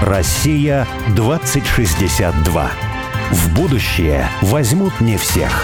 Россия 2062. В будущее возьмут не всех.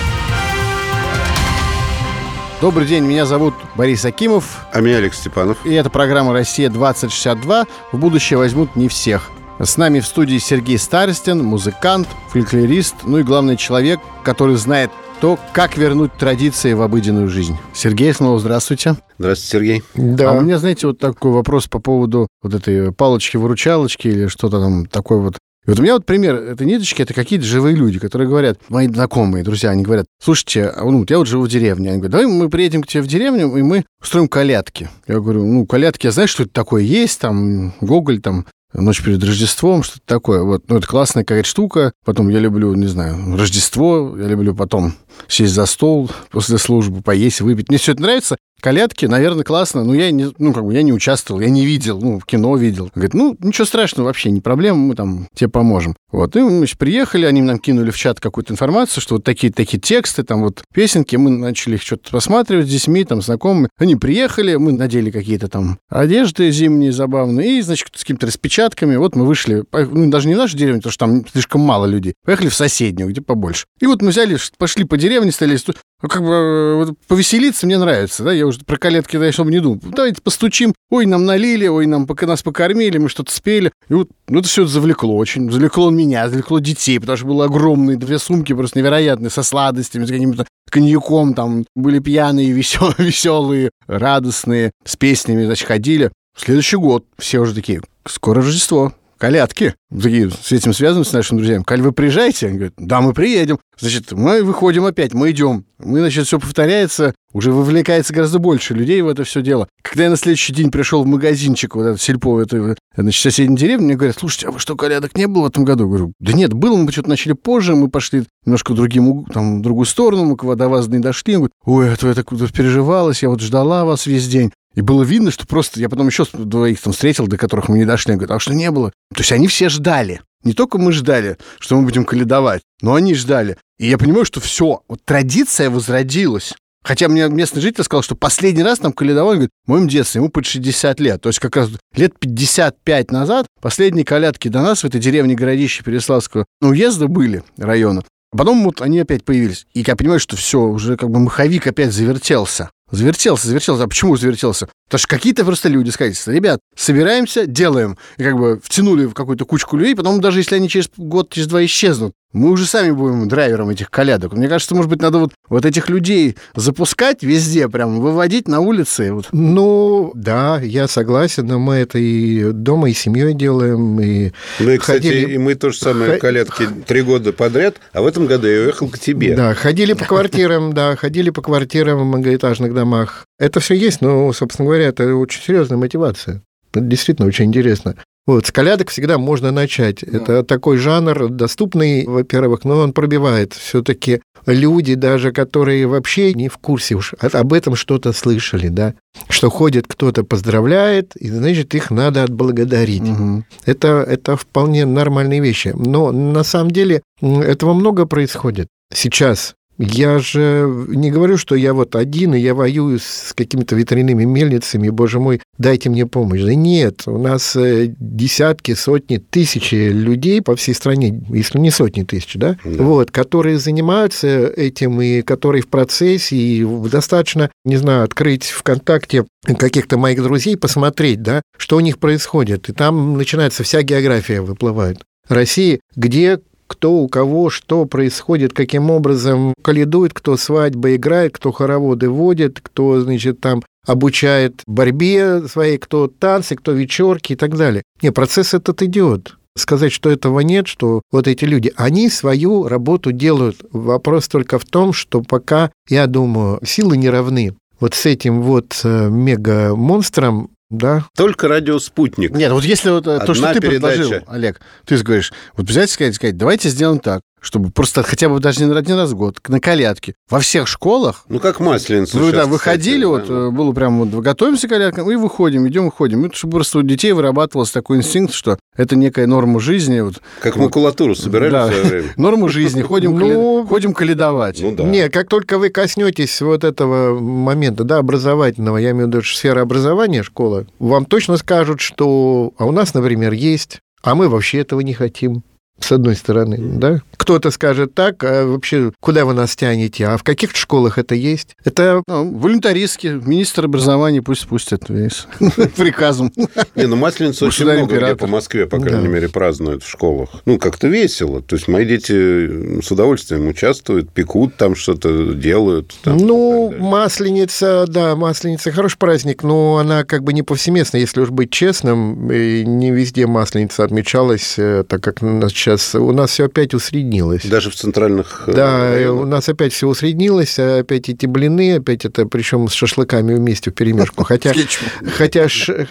Добрый день, меня зовут Борис Акимов. А меня Алекс Степанов. И это программа «Россия-2062». В будущее возьмут не всех. С нами в студии Сергей Старостин, музыкант, фольклорист, ну и главный человек, который знает то, как вернуть традиции в обыденную жизнь. Сергей, снова здравствуйте. Здравствуйте, Сергей. Да. А у меня, знаете, вот такой вопрос по поводу вот этой палочки-выручалочки или что-то там такое вот. И вот у меня вот пример, это ниточки, это какие-то живые люди, которые говорят, мои знакомые, друзья, они говорят, слушайте, а, ну, я вот живу в деревне. Они говорят, давай мы приедем к тебе в деревню, и мы устроим колядки. Я говорю, ну, колядки, я знаю, что это такое есть, там, Гоголь, там, Ночь перед Рождеством, что-то такое. Вот, ну, это классная какая-то штука. Потом я люблю, не знаю, Рождество, я люблю потом сесть за стол после службы, поесть, выпить. Мне все это нравится. Колядки, наверное, классно, но я не, ну, как бы, я не участвовал, я не видел, ну, в кино видел. Говорит, ну, ничего страшного вообще, не проблема, мы там тебе поможем. Вот, и мы приехали, они нам кинули в чат какую-то информацию, что вот такие-такие тексты, там вот песенки, мы начали их что-то просматривать с детьми, там, знакомыми. Они приехали, мы надели какие-то там одежды зимние забавные, и, значит, с какими-то распечатками, вот мы вышли, ну, даже не в нашу деревню, потому что там слишком мало людей, поехали в соседнюю, где побольше. И вот мы взяли, пошли по деревне, стали как бы э, вот, повеселиться мне нравится, да, я уже про колетки да, особо не думал. Давайте постучим, ой, нам налили, ой, нам пока нас покормили, мы что-то спели. И вот ну, это все завлекло очень. Завлекло меня, завлекло детей, потому что было огромные две сумки просто невероятные, со сладостями, с каким-то коньяком, там были пьяные, веселые, веселые, радостные, с песнями, значит, ходили. В следующий год все уже такие, скоро Рождество, колядки. Такие с этим связаны с нашими друзьями. Каль, вы приезжаете? Они говорят, да, мы приедем. Значит, мы выходим опять, мы идем. Мы, значит, все повторяется, уже вовлекается гораздо больше людей в это все дело. Когда я на следующий день пришел в магазинчик, вот этот сельпо, это, значит, соседней деревни, мне говорят, слушайте, а вы что, колядок не было в этом году? Я говорю, да нет, было, мы что-то начали позже, мы пошли немножко другим, там, в другую сторону, мы до вас не дошли. Он говорит, ой, а то я так переживалась, я вот ждала вас весь день. И было видно, что просто... Я потом еще двоих там встретил, до которых мы не дошли. Говорят, а что не было? То есть они все ждали. Не только мы ждали, что мы будем каледовать, но они ждали. И я понимаю, что все, вот традиция возродилась. Хотя мне местный житель сказал, что последний раз нам каледовали, говорит, в моем детстве, ему под 60 лет. То есть как раз лет 55 назад последние колядки до нас в этой деревне городище Переславского уезда были, района. Потом вот они опять появились. И я понимаю, что все, уже как бы маховик опять завертелся. Завертелся, завертелся. А почему завертелся? Потому что какие-то просто люди сказали, ребят, собираемся, делаем. И как бы втянули в какую-то кучку людей, потом даже если они через год, через два исчезнут, мы уже сами будем драйвером этих колядок. Мне кажется, может быть, надо вот, вот этих людей запускать везде, прям выводить на улицы. Вот. Ну, да, я согласен, но мы это и дома, и семьей делаем. И ну и, кстати, ходили... и мы то же самое Х... колядки три года подряд, а в этом году я уехал к тебе. Да, ходили по квартирам, да, ходили по квартирам в многоэтажных домах. Это все есть, но, собственно говоря, это очень серьезная мотивация. Это действительно очень интересно. Вот, с колядок всегда можно начать. Да. Это такой жанр доступный, во-первых, но он пробивает. Все-таки люди, даже которые вообще не в курсе уж об этом что-то слышали, да, что ходит кто-то поздравляет, и значит их надо отблагодарить. Угу. Это, это вполне нормальные вещи. Но на самом деле этого много происходит. Сейчас я же не говорю, что я вот один, и я воюю с какими-то ветряными мельницами, боже мой, дайте мне помощь. Да нет, у нас э, десятки, сотни, тысячи людей по всей стране, если не сотни тысяч, да, да. вот, которые занимаются этим, и которые в процессе, и достаточно, не знаю, открыть ВКонтакте каких-то моих друзей, посмотреть, да, что у них происходит. И там начинается вся география выплывает. России, где кто у кого что происходит, каким образом каледует, кто свадьбы играет, кто хороводы водит, кто, значит, там обучает борьбе своей, кто танцы, кто вечерки и так далее. Не, процесс этот идет. Сказать, что этого нет, что вот эти люди, они свою работу делают. Вопрос только в том, что пока, я думаю, силы не равны. Вот с этим вот э, мега-монстром да. Только радиоспутник. Нет, вот если вот Одна то, что ты передача. предложил, Олег, ты говоришь, вот взять сказать, сказать, давайте сделаем так чтобы просто хотя бы даже не один раз в год, на колядке. Во всех школах... Ну, как масленица. Вы, да, выходили, кстати, вот, да. было прям, вот, готовимся к колядкам, и выходим, идем, выходим. И, чтобы просто у детей вырабатывался такой инстинкт, что это некая норма жизни. Вот, как макулатуру собирали да, в свое время. Норму жизни, ходим, ну, ходим каледовать. Ну, да. Не, как только вы коснетесь вот этого момента, да, образовательного, я имею в виду сфера образования, школа, вам точно скажут, что... А у нас, например, есть А мы вообще этого не хотим с одной стороны, да? Кто-то скажет так, а вообще куда вы нас тянете? А в каких школах это есть? Это Ну, волюнтаристски. Министр образования пусть спустят весь приказом. Не, ну Масленицу очень много где по Москве, по крайней мере, празднуют в школах. Ну, как-то весело. То есть мои дети с удовольствием участвуют, пекут там что-то, делают. ну. Масленица, да, Масленица хороший праздник, но она как бы не повсеместна, если уж быть честным, не везде Масленица отмечалась, э, так как нас сейчас, у нас все опять усреднилось. Даже в центральных... э, Да, районах. у нас опять все усреднилось, а опять эти блины, опять это, причем с шашлыками вместе в перемешку. Хотя, хотя,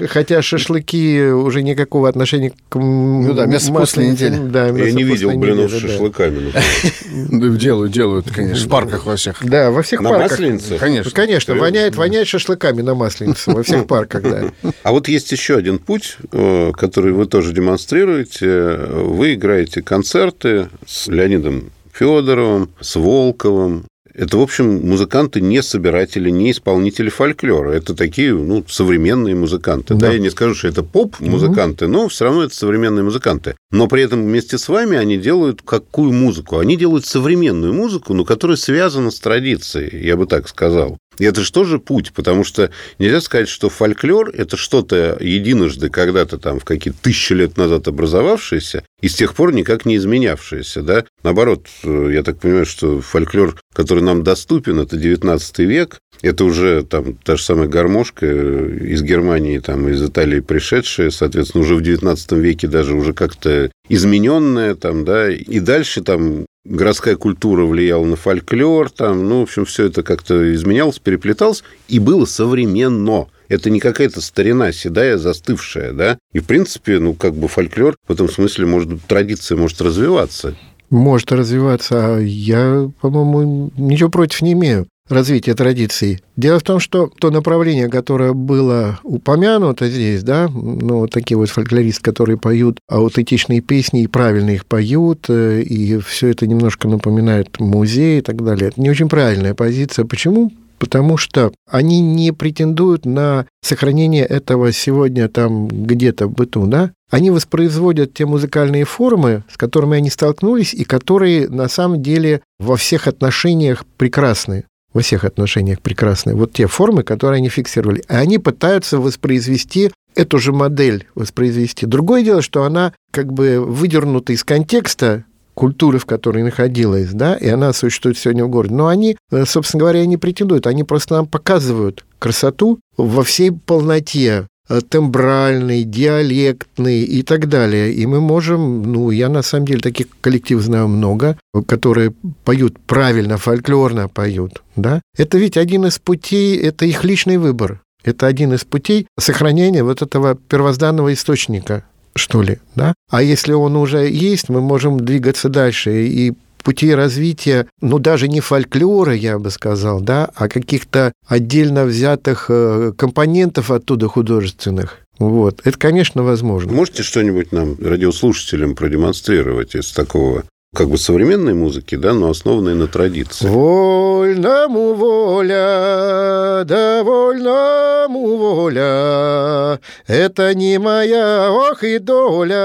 хотя шашлыки уже никакого отношения к Ну да, мясо после масленице- недели. Да, Я не видел блинов с шашлыками. например. Да, Делают, делают, конечно, в парках во всех. Да, во всех На парках. Конечно. Ну, Конечно, Серьезно? воняет, воняет шашлыками на Масленицу во всех парках, да. А вот есть еще один путь, э, который вы тоже демонстрируете. Вы играете концерты с Леонидом Федоровым, с Волковым. Это, в общем, музыканты не собиратели, не исполнители фольклора. Это такие, ну, современные музыканты. Да, Да. я не скажу, что это поп-музыканты, но все равно это современные музыканты. Но при этом вместе с вами они делают какую музыку? Они делают современную музыку, но которая связана с традицией, я бы так сказал. И это же тоже путь, потому что нельзя сказать, что фольклор – это что-то единожды когда-то там в какие-то тысячи лет назад образовавшееся и с тех пор никак не изменявшееся, да? Наоборот, э, я так понимаю, что фольклор, который нам доступен, это 19 век, это уже там та же самая гармошка э, из Германии, там, из Италии пришедшая, соответственно, уже в 19 веке даже уже как-то измененная, там, да, и дальше там городская культура влияла на фольклор, там, ну, в общем, все это как-то изменялось, переплеталось, и было современно. Это не какая-то старина седая, застывшая, да? И, в принципе, ну, как бы фольклор в этом смысле, может традиция может развиваться. Может развиваться. А я, по-моему, ничего против не имею развития традиций. Дело в том, что то направление, которое было упомянуто здесь, да, ну, такие вот фольклористы, которые поют аутентичные песни и правильно их поют, э, и все это немножко напоминает музей и так далее. Это не очень правильная позиция. Почему? Потому что они не претендуют на сохранение этого сегодня там где-то в быту, да? Они воспроизводят те музыкальные формы, с которыми они столкнулись, и которые на самом деле во всех отношениях прекрасны во всех отношениях прекрасны. Вот те формы, которые они фиксировали. И они пытаются воспроизвести эту же модель, воспроизвести. Другое дело, что она как бы выдернута из контекста культуры, в которой находилась, да, и она существует сегодня в городе. Но они, э, собственно говоря, не претендуют, они просто нам показывают красоту во всей полноте, тембральный, диалектный и так далее. И мы можем, ну, я на самом деле таких коллективов знаю много, которые поют правильно, фольклорно поют, да. Это ведь один из путей, это их личный выбор. Это один из путей сохранения вот этого первозданного источника, что ли, да? А если он уже есть, мы можем двигаться дальше. И пути развития, ну, даже не фольклора, я бы сказал, да, а каких-то отдельно взятых э, компонентов оттуда художественных. Вот. Это, конечно, возможно. Можете что-нибудь нам, радиослушателям, продемонстрировать из такого как бы современной музыки, да, но основанной на традиции? Вольному воля, да вольному воля, это не моя, ох и доля.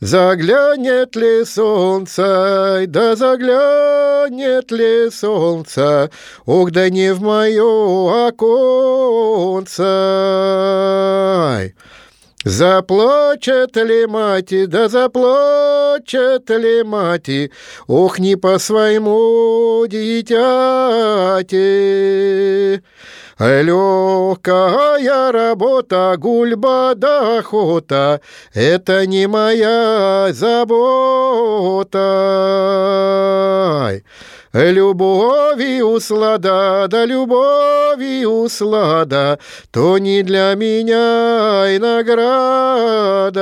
Заглянет ли солнце, да заглянет ли солнце, Ох, да не в мое оконце. Заплачет ли мать, да заплачет ли мать, Ох, не по своему дитяти. Легкая работа, гульба да охота, Это не моя забота. Любовью слада, да любовью слада, То не для меня и награда.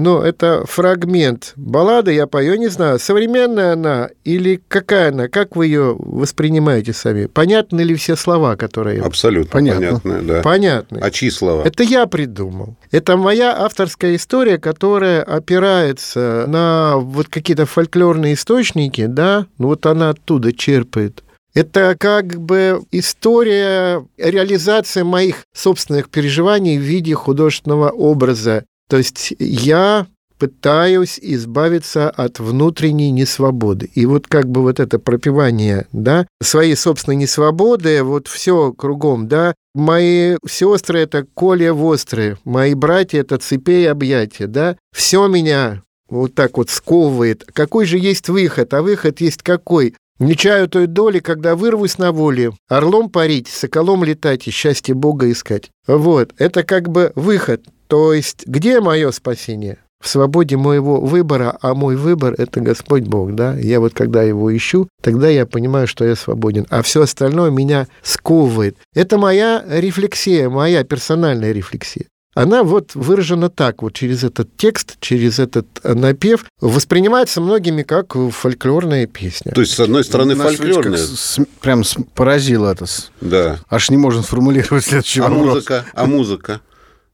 Но это фрагмент баллады, я пою, не знаю, современная она или какая она, как вы ее воспринимаете сами? Понятны ли все слова, которые... Абсолютно Понятно. понятно, да. Понятны. А чьи слова? Это я придумал. Это моя авторская история, которая опирается на вот какие-то фольклорные источники, да, ну вот она оттуда черпает. Это как бы история, реализация моих собственных переживаний в виде художественного образа. То есть я пытаюсь избавиться от внутренней несвободы. И вот как бы вот это пропивание, да, своей собственной несвободы, вот все кругом, да, мои сестры это коле вострые, мои братья это цепей объятия, да, все меня вот так вот сковывает. Какой же есть выход? А выход есть какой? Не чаю той доли, когда вырвусь на воле, орлом парить, соколом летать и счастье Бога искать. Вот, это как бы выход. То есть, где мое спасение? в свободе моего выбора, а мой выбор — это Господь Бог, да. Я вот когда его ищу, тогда я понимаю, что я свободен, а все остальное меня сковывает. Это моя рефлексия, моя персональная рефлексия. Она вот выражена так, вот через этот текст, через этот напев, воспринимается многими как фольклорная песня. То есть, с одной стороны, Нас фольклорная. с- прям поразило это. Да. Аж не можно сформулировать следующий А вопрос. музыка? А музыка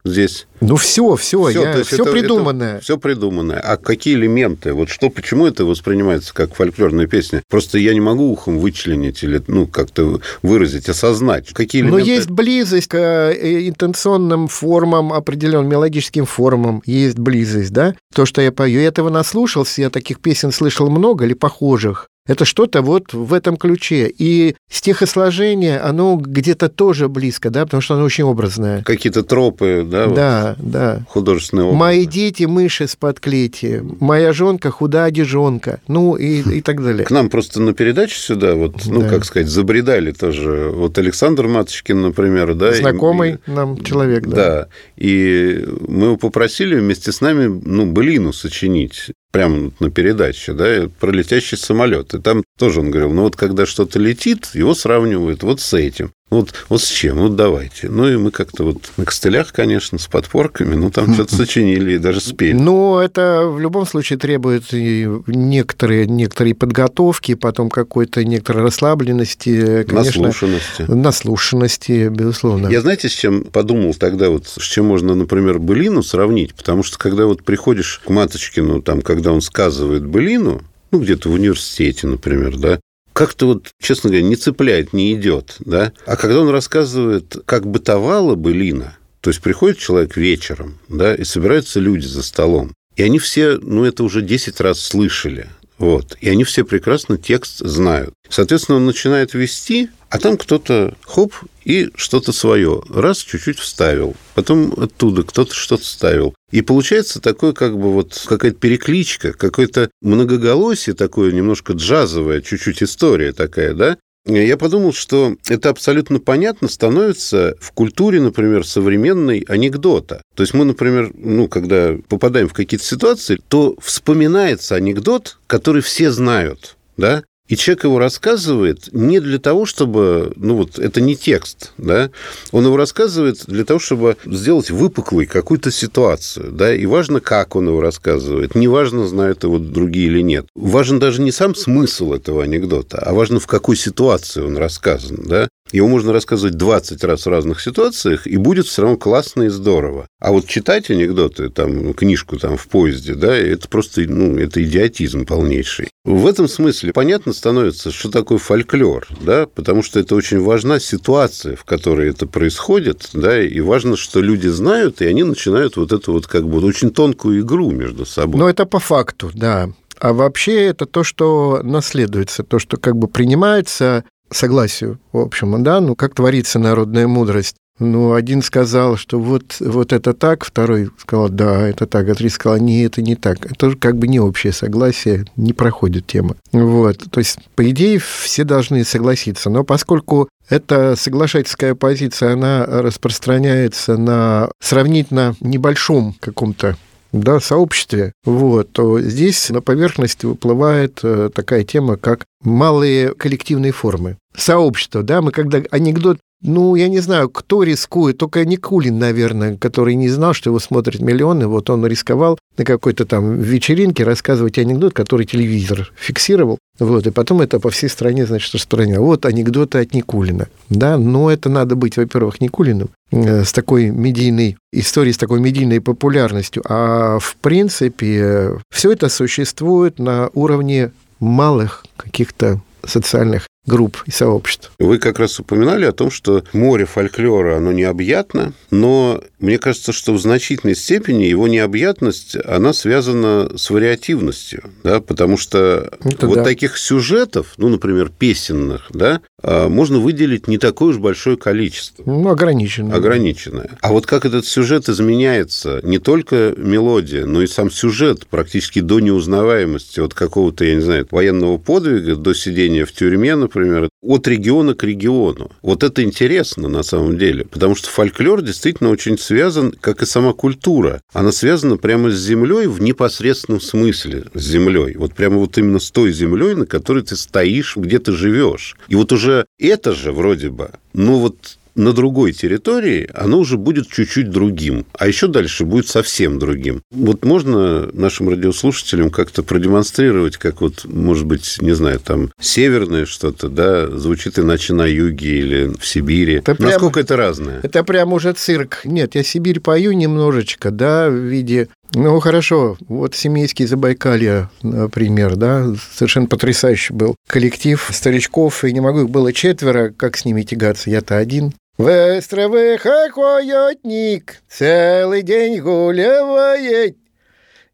здесь? Ну все, все, Всё, я, то есть все это- придуманное. Все придуманное. А какие элементы? Вот что, почему это воспринимается как фольклорная песня? Просто я не могу ухом вычленить или, ну, как-то выразить, осознать. Какие Но элементы? есть близость к э, интенционным формам, определенным мелодическим формам, есть близость, да? То, что я пою, я этого наслушался, я таких песен слышал много или похожих. Это что-то вот в этом ключе. И стихосложение, оно где-то тоже близко, да, потому что оно очень образное. Какие-то тропы, да, вот, Да, да. художественные образы. Мои дети мыши с подклети, моя жонка худа одежонка, ну и, и так далее. К нам просто на передачу сюда, вот, ну, Да. как сказать, забредали тоже. Вот Александр Маточкин, например, да. и- Знакомый нам человек, да. Да. И мы его попросили вместе с нами, ну, былину сочинить прямо на передаче, да, про летящий самолет. И там тоже он говорил, ну вот когда что-то летит, его сравнивают вот с этим. Вот, вот с чем? Вот давайте. Ну, и мы как-то вот на костылях, конечно, с подпорками, ну, там что-то сочинили и даже спели. Но это в любом случае требует некоторые, некоторые подготовки, потом какой-то некоторой расслабленности, конечно, Наслушанности. наслушанности, безусловно. Я знаете, с чем подумал тогда, вот с чем можно, например, былину сравнить? Потому что когда вот приходишь к Маточкину, там, когда он сказывает былину, ну, где-то в университете, например, да, как-то вот, честно говоря, не цепляет, не идет, да. А когда он рассказывает, как бытовала былина, то есть приходит человек вечером, да, и собираются люди за столом, и они все, ну, это уже 10 раз слышали, вот. И они все прекрасно текст знают. Соответственно, он начинает вести, а там кто-то хоп и что-то свое. Раз чуть-чуть вставил. Потом оттуда кто-то что-то вставил. И получается такое как бы вот какая-то перекличка, какое-то многоголосие такое немножко джазовое, чуть-чуть история такая, да? Я подумал, что это абсолютно понятно становится в культуре, например, современной анекдота. То есть мы, например, ну, когда попадаем в какие-то ситуации, то вспоминается анекдот, который все знают, да? И человек его рассказывает не для того, чтобы... Ну, вот это не текст, да? Он его рассказывает для того, чтобы сделать выпуклой какую-то ситуацию, да? И важно, как он его рассказывает. Не важно, знают его другие или нет. Важен даже не сам смысл этого анекдота, а важно, в какой ситуации он рассказан, да? Его можно рассказывать 20 раз в разных ситуациях, и будет все равно классно и здорово. А вот читать анекдоты, там, книжку там в поезде, да, это просто, ну, это идиотизм полнейший. В этом смысле понятно становится, что такое фольклор, да, потому что это очень важна ситуация, в которой это происходит, да, и важно, что люди знают, и они начинают вот эту вот как бы очень тонкую игру между собой. Но это по факту, да. А вообще это то, что наследуется, то, что как бы принимается согласию, в общем, да, ну, как творится народная мудрость. Ну, один сказал, что вот, вот это так, второй сказал, да, это так, а третий сказал, нет, это не так. Это же как бы не общее согласие, не проходит тема. Вот, то есть, по идее, все должны согласиться, но поскольку эта соглашательская позиция, она распространяется на сравнительно небольшом каком-то да, сообществе, вот, то здесь на поверхность выплывает э, такая тема, как малые коллективные формы. Сообщество, да, мы когда анекдот ну, я не знаю, кто рискует, только Никулин, наверное, который не знал, что его смотрят миллионы, вот он рисковал на какой-то там вечеринке рассказывать анекдот, который телевизор фиксировал, вот, и потом это по всей стране, значит, распространял. Вот анекдоты от Никулина, да, но это надо быть, во-первых, Никулиным, э, с такой медийной историей, с такой медийной популярностью, а в принципе все это существует на уровне малых каких-то социальных групп и сообществ. Вы как раз упоминали о том, что море фольклора, оно необъятно, но мне кажется, что в значительной степени его необъятность, она связана с вариативностью, да, потому что Это вот да. таких сюжетов, ну, например, песенных, да, а, можно выделить не такое уж большое количество. Ну, ограниченное. Ограниченное. А вот как этот сюжет изменяется, не только мелодия, но и сам сюжет практически до неузнаваемости от какого-то, я не знаю, военного подвига до сидения в тюрьме, например, от региона к региону. Вот это интересно на самом деле, потому что фольклор действительно очень связан, как и сама культура. Она связана прямо с землей в непосредственном смысле, с землей. Вот прямо вот именно с той землей, на которой ты стоишь, где ты живешь. И вот уже это же вроде бы, но вот на другой территории оно уже будет чуть-чуть другим, а еще дальше будет совсем другим. Вот можно нашим радиослушателям как-то продемонстрировать, как вот, может быть, не знаю, там северное что-то, да, звучит иначе на юге или в Сибири. Это Насколько прям, это разное? Это прям уже цирк. Нет, я Сибирь пою немножечко, да, в виде ну, хорошо. Вот семейский Забайкалье, например, да, совершенно потрясающий был коллектив старичков, и не могу, их было четверо, как с ними тягаться, я-то один. В островах охотник целый день гуляет,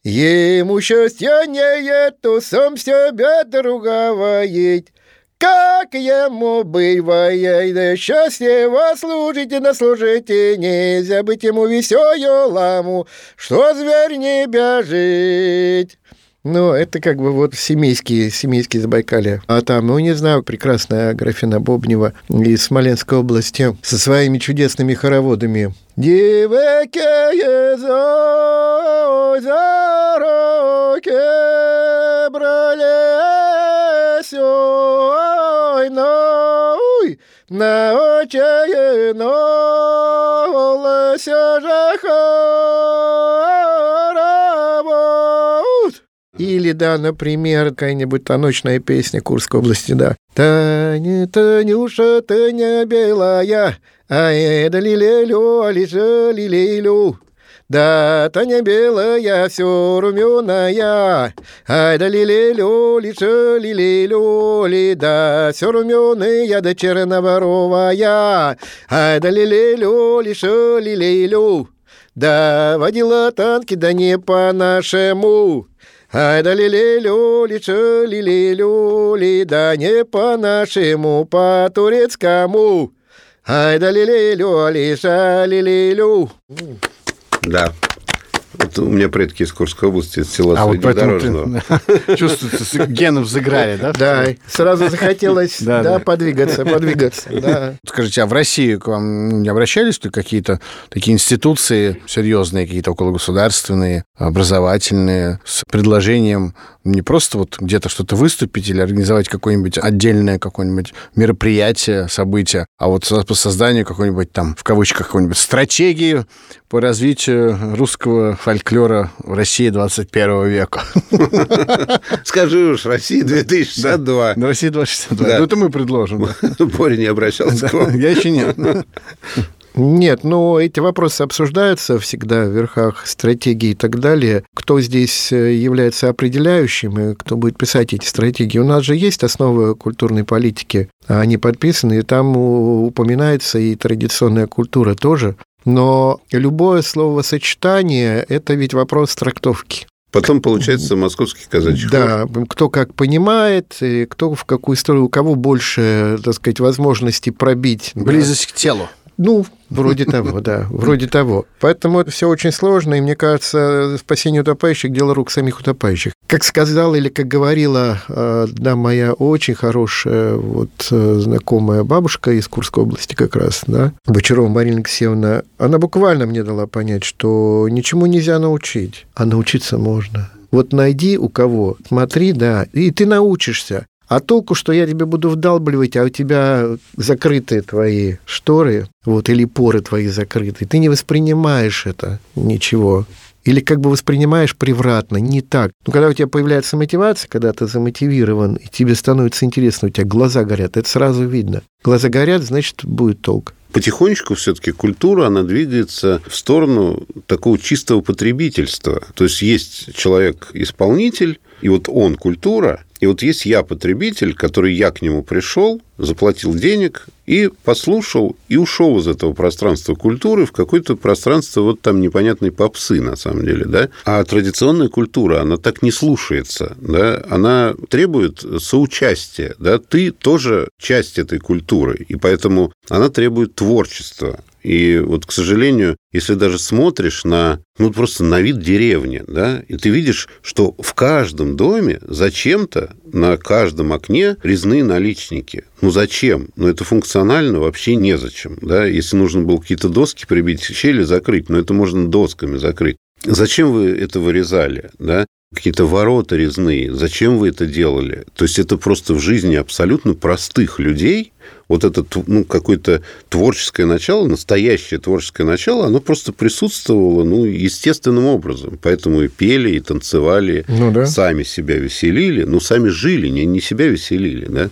Ему счастья нету, сам себя другавает. Как ему да счастливо служите, на служите, нельзя быть ему веселому, что зверь не бежит. Ну, это как бы вот семейские, семейские Забайкалья. А там, ну, не знаю, прекрасная Графина Бобнева из Смоленской области со своими чудесными хороводами. Девки за руки брались, ой, ной, на очи, но лося Да, например, какая-нибудь таночная песня Курской области, да. Таня, Танюша, Таня белая, ай, да лилелю, алиша лилелю. Да, Таня белая, все румяная, ай да лилелю, лиша лилелю, ли, да, все румяная, да черноворовая, ай да лилелю, лиша лилелю. Да, водила танки, да не по-нашему. Ай да лилелю, личу, лилелю, ли, да не по-нашему, по-турецкому. Ай да лилелю, лиша, лилелю. Да. Вот у меня предки из Курской области, из села а Среднедорожного. Вот чувствуется, гены взыграли, да? Да, сразу захотелось да, подвигаться, подвигаться. Да. Скажите, а в России к вам не обращались ли какие-то такие институции серьезные, какие-то окологосударственные, образовательные, с предложением не просто вот где-то что-то выступить или организовать какое-нибудь отдельное какое-нибудь мероприятие, событие, а вот по созданию какой-нибудь там, в кавычках, какой-нибудь стратегии по развитию русского фольклора в России 21 века. Скажи уж, Россия 2062. Да, Россия 2062. Да. Ну, это мы предложим. Боря не обращался к вам. Я еще нет. Нет, но эти вопросы обсуждаются всегда в верхах стратегии и так далее. Кто здесь э, является определяющим и кто будет писать эти стратегии? У нас же есть основы культурной политики, они подписаны, и там упоминается и традиционная культура тоже. Но любое словосочетание – это ведь вопрос трактовки. Потом получается московский казачий Да, кто как понимает, и кто в какую сторону, у кого больше, так сказать, возможности пробить. Близость да. к телу. Ну, вроде того, да, вроде того. Поэтому это все очень сложно, и мне кажется, спасение утопающих – дело рук самих утопающих. Как сказала или как говорила э, да, моя очень хорошая вот э, знакомая бабушка из Курской области как раз, да, Бочарова Марина Алексеевна, она буквально мне дала понять, что ничему нельзя научить, а научиться можно. Вот найди у кого, смотри, да, и ты научишься. А толку, что я тебе буду вдалбливать, а у тебя закрытые твои шторы, вот, или поры твои закрыты, ты не воспринимаешь это ничего. Или как бы воспринимаешь превратно, не так. Но когда у тебя появляется мотивация, когда ты замотивирован, и тебе становится интересно, у тебя глаза горят, это сразу видно. Глаза горят, значит, будет толк потихонечку все-таки культура, она двигается в сторону такого чистого потребительства. То есть есть человек-исполнитель, и вот он культура, И вот есть я потребитель, который я к нему пришел, заплатил денег и послушал, и ушел из этого пространства культуры в какое-то пространство вот там непонятной попсы, на самом деле, да. А традиционная культура, она так не слушается, да, она требует соучастия, да, ты тоже часть этой культуры, и поэтому она требует творчества. И вот, к сожалению, если даже смотришь на, ну, просто на вид деревни, да, и ты видишь, что в каждом доме зачем-то на каждом окне резные наличники. Ну, зачем? Ну, это функционально вообще незачем, да. Если нужно было какие-то доски прибить, щели закрыть, но это можно досками закрыть. Зачем вы это вырезали, да? Какие-то ворота резные. Зачем вы это делали? То есть это просто в жизни абсолютно простых людей вот это ну, какое-то творческое начало, настоящее творческое начало, оно просто присутствовало ну, естественным образом. Поэтому и пели, и танцевали, ну, да. сами себя веселили, ну, сами жили, не, не себя веселили. Да?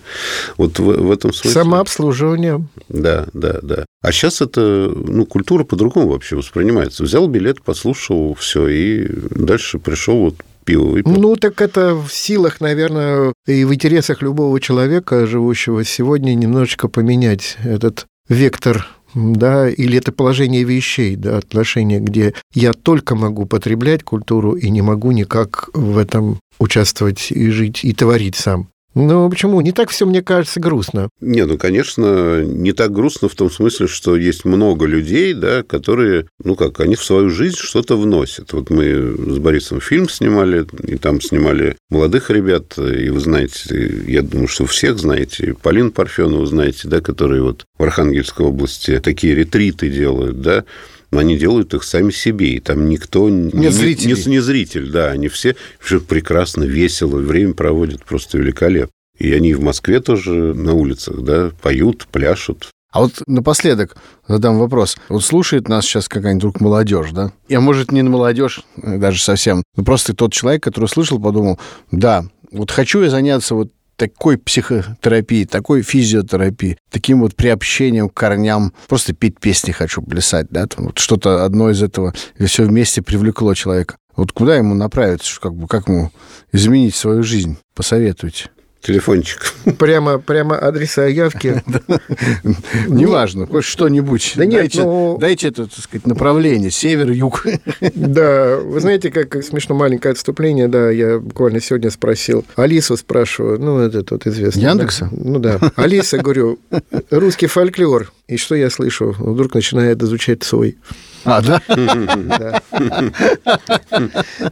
Вот в, в этом смысле. Самообслуживание. Да, да, да. А сейчас это, ну, культура по-другому вообще воспринимается. Взял билет, послушал, все, и дальше пришел вот пиво выпил. Ну, так это в силах, наверное, и в интересах любого человека, живущего сегодня, немножечко поменять этот вектор да, или это положение вещей, да, отношение, где я только могу потреблять культуру и не могу никак в этом участвовать и жить, и творить сам. Ну, почему? Не так все, мне кажется, грустно. Не, ну, конечно, не так грустно в том смысле, что есть много людей, да, которые, ну как, они в свою жизнь что-то вносят. Вот мы с Борисом фильм снимали, и там снимали молодых ребят, и вы знаете, я думаю, что всех знаете, Полин Парфенову знаете, да, которые вот в Архангельской области такие ретриты делают, да, но они делают их сами себе, и там никто... Нет не, зрителей. Не, не зритель, да, они все, все прекрасно, весело, время проводят просто великолепно. И они в Москве тоже на улицах, да, поют, пляшут. А вот напоследок задам вопрос. Вот слушает нас сейчас какая-нибудь вдруг молодежь, да? Я, может, не на молодежь э, даже совсем, но просто тот человек, который слышал, подумал, да, вот хочу я заняться вот такой психотерапии, такой физиотерапии, таким вот приобщением к корням. Просто петь песни хочу, плясать, да, там вот что-то одно из этого, и все вместе привлекло человека. Вот куда ему направиться, как бы, как ему изменить свою жизнь? Посоветуйте телефончик. Прямо, прямо адреса явки. Неважно, хоть что-нибудь. Да нет, ну, дайте это, так сказать, направление, север, юг. Да, вы знаете, как смешно маленькое отступление, да, я буквально сегодня спросил, Алису спрашиваю, ну, это тот известный. Яндекса? Ну да. Алиса, говорю, русский фольклор. И что я слышу? Вдруг начинает изучать свой. А, да?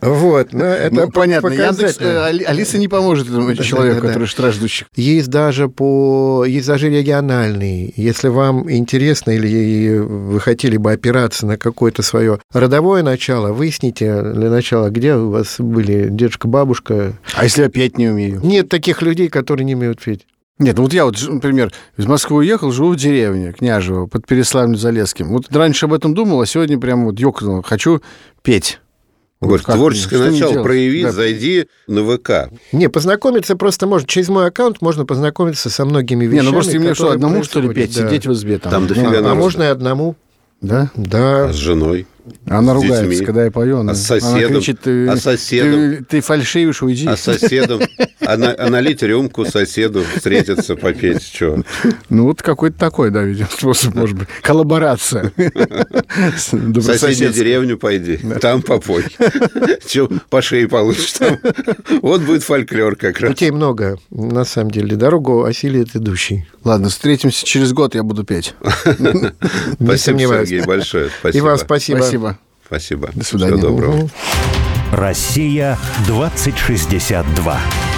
Вот, ну, это понятно. Яндекс, э, Алиса не поможет этому человеку, который страждущий. Есть даже по... Есть даже региональные. Если вам интересно или вы хотели бы опираться на какое-то свое родовое начало, выясните для начала, где у вас были дедушка, бабушка. А если я петь не умею? Нет таких людей, которые не умеют петь. Нет, ну вот я вот, например, из Москвы уехал, живу в деревне Княжево, под Переславлем-Залесским. Вот раньше об этом думал, а сегодня прям вот ёкнул, хочу петь. Вот, вот творческое начало прояви, да. зайди на ВК. Не, познакомиться просто можно. Через мой аккаунт можно познакомиться со многими вещами. Не, ну просто мне что, одному, что ли, петь, да. сидеть в избе там? Там дофига а, а можно и одному. Да? Да. А с женой? Она ругается, детьми. когда я пою. Она, а соседом? Она кричит, ты, а соседом? Ты, ты фальшивишь, уйди. А соседом? А, на, а налить рюмку соседу, встретиться, попеть, что? Ну, вот какой-то такой, да, видимо, способ, может быть. Коллаборация. В соседнюю деревню пойди, там попой. Че, по шее получишь. Вот будет фольклор как раз. Путей много, на самом деле. Дорогу осилит идущий. Ладно, встретимся через год, я буду петь. Спасибо, Сергей, большое. Спасибо. И вам спасибо. Спасибо. Спасибо. До свидания. Всего доброго. Россия 2062.